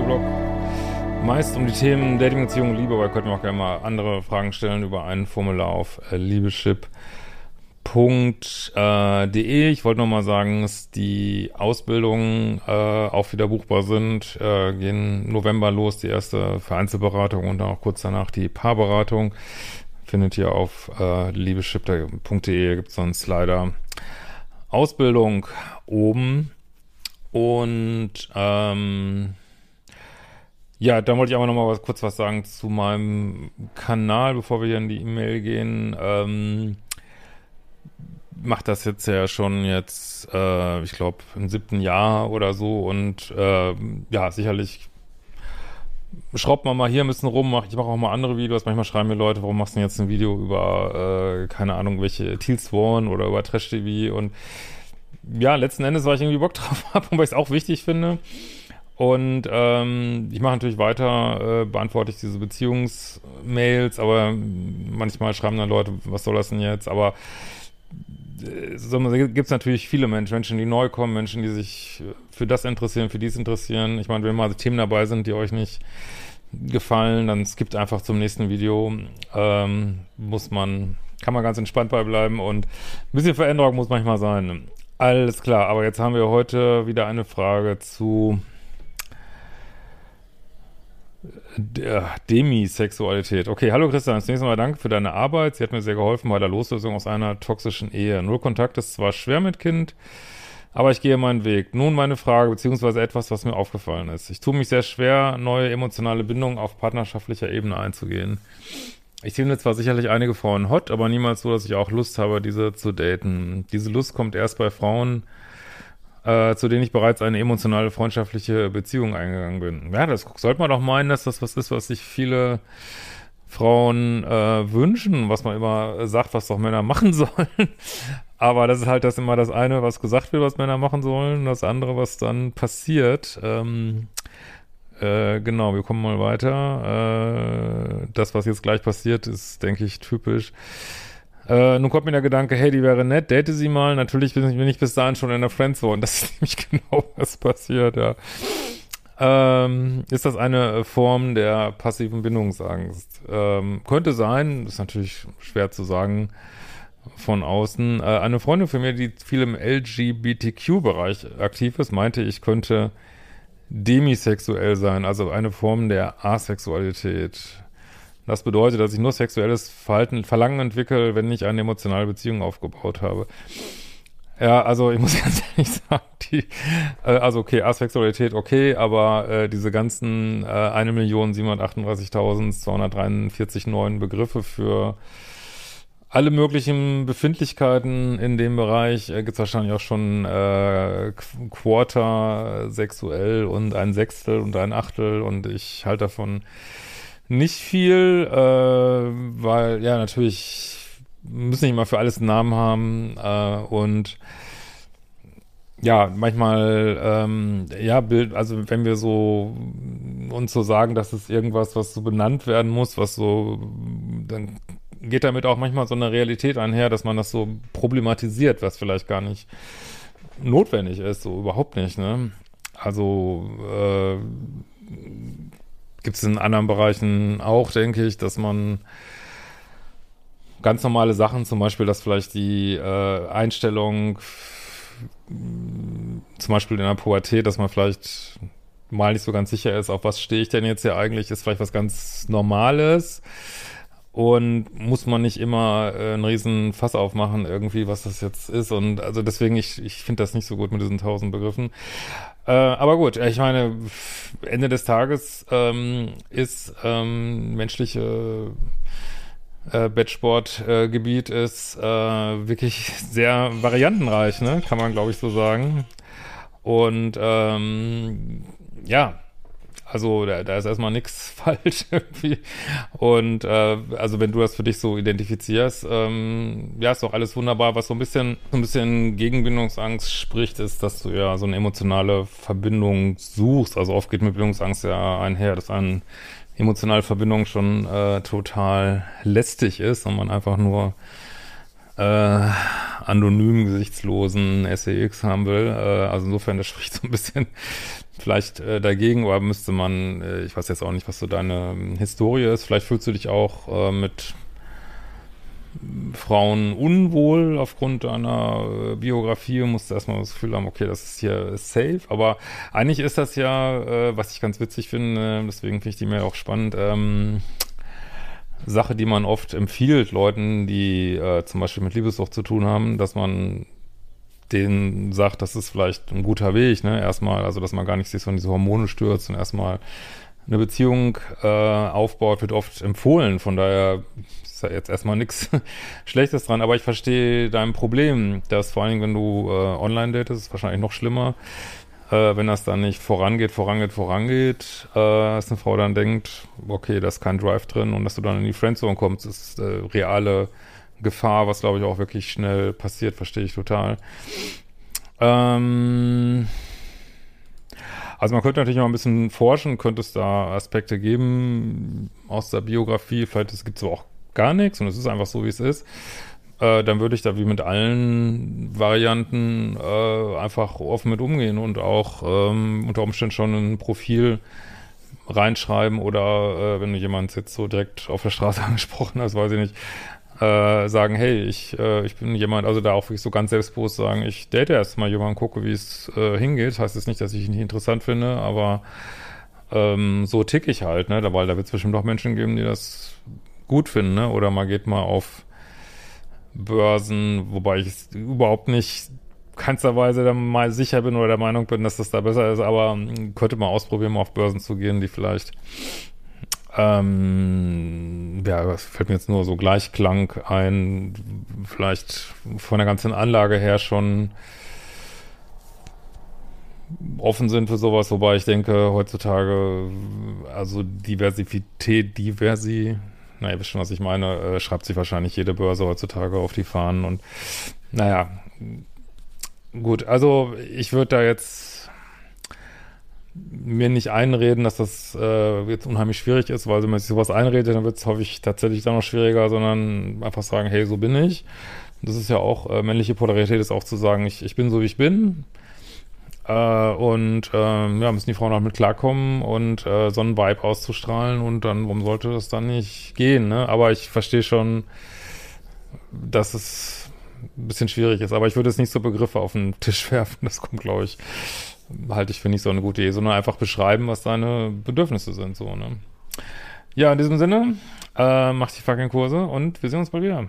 Videoblog. Meist um die Themen Dating, Beziehung Liebe, aber ihr könnt mir auch gerne mal andere Fragen stellen über ein Formular auf äh, liebeschip.de. Ich wollte nochmal sagen, dass die Ausbildungen äh, auch wieder buchbar sind. Äh, gehen November los, die erste für Einzelberatung und dann auch kurz danach die Paarberatung. Findet ihr auf äh, liebeschip.de, gibt es so einen Slider. Ausbildung oben. Und ähm, ja, da wollte ich aber noch mal was, kurz was sagen zu meinem Kanal, bevor wir hier in die E-Mail gehen. Ähm, macht das jetzt ja schon jetzt, äh, ich glaube, im siebten Jahr oder so und äh, ja, sicherlich schraubt man mal hier ein bisschen rum, mach, ich mache auch mal andere Videos, manchmal schreiben mir Leute, warum machst du denn jetzt ein Video über, äh, keine Ahnung, welche Teal Swan oder über Trash TV und ja, letzten Endes, weil ich irgendwie Bock drauf habe und weil ich es auch wichtig finde. Und ähm, ich mache natürlich weiter, äh, beantworte ich diese Beziehungsmails, aber manchmal schreiben dann Leute, was soll das denn jetzt? Aber äh, so, gibt es natürlich viele Menschen, Menschen, die neu kommen, Menschen, die sich für das interessieren, für dies interessieren. Ich meine, wenn mal Themen dabei sind, die euch nicht gefallen, dann skippt einfach zum nächsten Video. Ähm, muss man, kann man ganz entspannt bei bleiben und ein bisschen Veränderung muss manchmal sein. Alles klar, aber jetzt haben wir heute wieder eine Frage zu Demisexualität. Okay, hallo Christian, zunächst einmal danke für deine Arbeit. Sie hat mir sehr geholfen bei der Loslösung aus einer toxischen Ehe. Null Kontakt ist zwar schwer mit Kind, aber ich gehe meinen Weg. Nun meine Frage, beziehungsweise etwas, was mir aufgefallen ist. Ich tue mich sehr schwer, neue emotionale Bindungen auf partnerschaftlicher Ebene einzugehen. Ich finde zwar sicherlich einige Frauen hot, aber niemals so, dass ich auch Lust habe, diese zu daten. Diese Lust kommt erst bei Frauen, äh, zu denen ich bereits eine emotionale, freundschaftliche Beziehung eingegangen bin. Ja, das sollte man doch meinen, dass das was ist, was sich viele Frauen äh, wünschen, was man immer sagt, was doch Männer machen sollen. Aber das ist halt das immer das eine, was gesagt wird, was Männer machen sollen, das andere, was dann passiert. Ähm, äh, genau, wir kommen mal weiter. Äh, das, was jetzt gleich passiert, ist, denke ich, typisch. Äh, nun kommt mir der Gedanke, hey, die wäre nett, date sie mal. Natürlich bin ich, bin ich bis dahin schon in der Friendzone. Das ist nämlich genau, was passiert, ja. Ähm, ist das eine Form der passiven Bindungsangst? Ähm, könnte sein, ist natürlich schwer zu sagen von außen. Äh, eine Freundin von mir, die viel im LGBTQ-Bereich aktiv ist, meinte, ich könnte demisexuell sein, also eine Form der Asexualität. Das bedeutet, dass ich nur sexuelles Verhalten, Verlangen entwickle, wenn ich eine emotionale Beziehung aufgebaut habe. Ja, also ich muss ganz ehrlich sagen, die, äh, also okay, Asexualität okay, aber äh, diese ganzen äh, 1.738.243 neuen Begriffe für alle möglichen Befindlichkeiten in dem Bereich äh, gibt es wahrscheinlich auch schon äh, Quarter sexuell und ein Sechstel und ein Achtel und ich halte davon nicht viel, äh, weil ja natürlich müssen nicht immer für alles einen Namen haben äh, und ja, manchmal, ähm, ja, Bild, also wenn wir so uns so sagen, dass es irgendwas, was so benannt werden muss, was so, dann geht damit auch manchmal so eine Realität einher, dass man das so problematisiert, was vielleicht gar nicht notwendig ist, so überhaupt nicht, ne? Also äh, gibt es in anderen Bereichen auch, denke ich, dass man ganz normale Sachen, zum Beispiel, dass vielleicht die äh, Einstellung zum Beispiel in der Pubertät, dass man vielleicht mal nicht so ganz sicher ist, auf was stehe ich denn jetzt hier eigentlich, ist vielleicht was ganz Normales. Und muss man nicht immer äh, einen riesen Fass aufmachen irgendwie, was das jetzt ist und also deswegen, ich, ich finde das nicht so gut mit diesen tausend Begriffen. Äh, aber gut, ich meine, Ende des Tages ähm, ist ähm, menschliche äh, Bettsportgebiet äh, ist äh, wirklich sehr variantenreich, ne? Kann man, glaube ich, so sagen. Und ähm, ja, also da, da ist erstmal nichts falsch irgendwie. Und äh, also wenn du das für dich so identifizierst, ähm, ja, ist doch alles wunderbar. Was so ein bisschen, so ein bisschen Gegenbindungsangst spricht, ist, dass du ja so eine emotionale Verbindung suchst. Also oft geht mit Bindungsangst ja einher, dass eine emotionale Verbindung schon äh, total lästig ist und man einfach nur äh, anonymen, gesichtslosen SEX haben will. Äh, also insofern, das spricht so ein bisschen vielleicht äh, dagegen, oder müsste man, äh, ich weiß jetzt auch nicht, was so deine ähm, Historie ist, vielleicht fühlst du dich auch äh, mit Frauen unwohl aufgrund deiner äh, Biografie musst erstmal das Gefühl haben, okay, das ist hier safe, aber eigentlich ist das ja, äh, was ich ganz witzig finde, deswegen finde ich die mir auch spannend, ähm, Sache, die man oft empfiehlt Leuten, die äh, zum Beispiel mit Liebessucht zu tun haben, dass man denen sagt, das ist vielleicht ein guter Weg, ne? Erstmal, also dass man gar nicht sich so in diese Hormone stürzt und erstmal eine Beziehung äh, aufbaut, wird oft empfohlen. Von daher ist da jetzt erstmal nichts Schlechtes dran. Aber ich verstehe dein Problem, dass vor allen Dingen, wenn du äh, online datest, ist wahrscheinlich noch schlimmer, äh, wenn das dann nicht vorangeht, vorangeht, vorangeht, äh, dass eine Frau dann denkt, okay, da ist kein Drive drin und dass du dann in die Friendzone kommst, ist äh, reale Gefahr, was glaube ich auch wirklich schnell passiert, verstehe ich total. Ähm, also man könnte natürlich noch ein bisschen forschen, könnte es da Aspekte geben aus der Biografie, vielleicht gibt es aber auch gar nichts und es ist einfach so, wie es ist. Äh, dann würde ich da wie mit allen Varianten äh, einfach offen mit umgehen und auch ähm, unter Umständen schon ein Profil reinschreiben oder äh, wenn du jemand jetzt so direkt auf der Straße angesprochen hast, weiß ich nicht, äh, sagen, hey, ich, äh, ich bin jemand, also da auch wirklich so ganz selbstbewusst sagen, ich date erstmal jemanden, gucke, wie es äh, hingeht. Heißt jetzt nicht, dass ich ihn nicht interessant finde, aber ähm, so tick ich halt, ne? Weil da wird es bestimmt auch Menschen geben, die das gut finden, ne? Oder man geht mal auf Börsen, wobei ich überhaupt nicht keinster Weise da mal sicher bin oder der Meinung bin, dass das da besser ist, aber könnte man ausprobieren, mal auf Börsen zu gehen, die vielleicht ähm, ja, das fällt mir jetzt nur so Gleichklang ein, vielleicht von der ganzen Anlage her schon offen sind für sowas, wobei ich denke, heutzutage, also Diversität, Diversi, naja, wisst schon, was ich meine, äh, schreibt sich wahrscheinlich jede Börse heutzutage auf die Fahnen und naja, gut, also ich würde da jetzt mir nicht einreden, dass das äh, jetzt unheimlich schwierig ist, weil wenn man sich sowas einredet, dann wird es häufig tatsächlich dann noch schwieriger, sondern einfach sagen, hey, so bin ich. Das ist ja auch, äh, männliche Polarität ist auch zu sagen, ich, ich bin so, wie ich bin. Äh, und ähm, ja, müssen die Frauen auch mit klarkommen und äh, so einen Vibe auszustrahlen und dann, warum sollte das dann nicht gehen, ne? Aber ich verstehe schon, dass es ein bisschen schwierig ist. Aber ich würde jetzt nicht so Begriffe auf den Tisch werfen. Das kommt, glaube ich, halte ich für nicht so eine gute Idee, sondern einfach beschreiben, was deine Bedürfnisse sind, so, ne? Ja, in diesem Sinne, äh, mach die fucking Kurse und wir sehen uns bald wieder.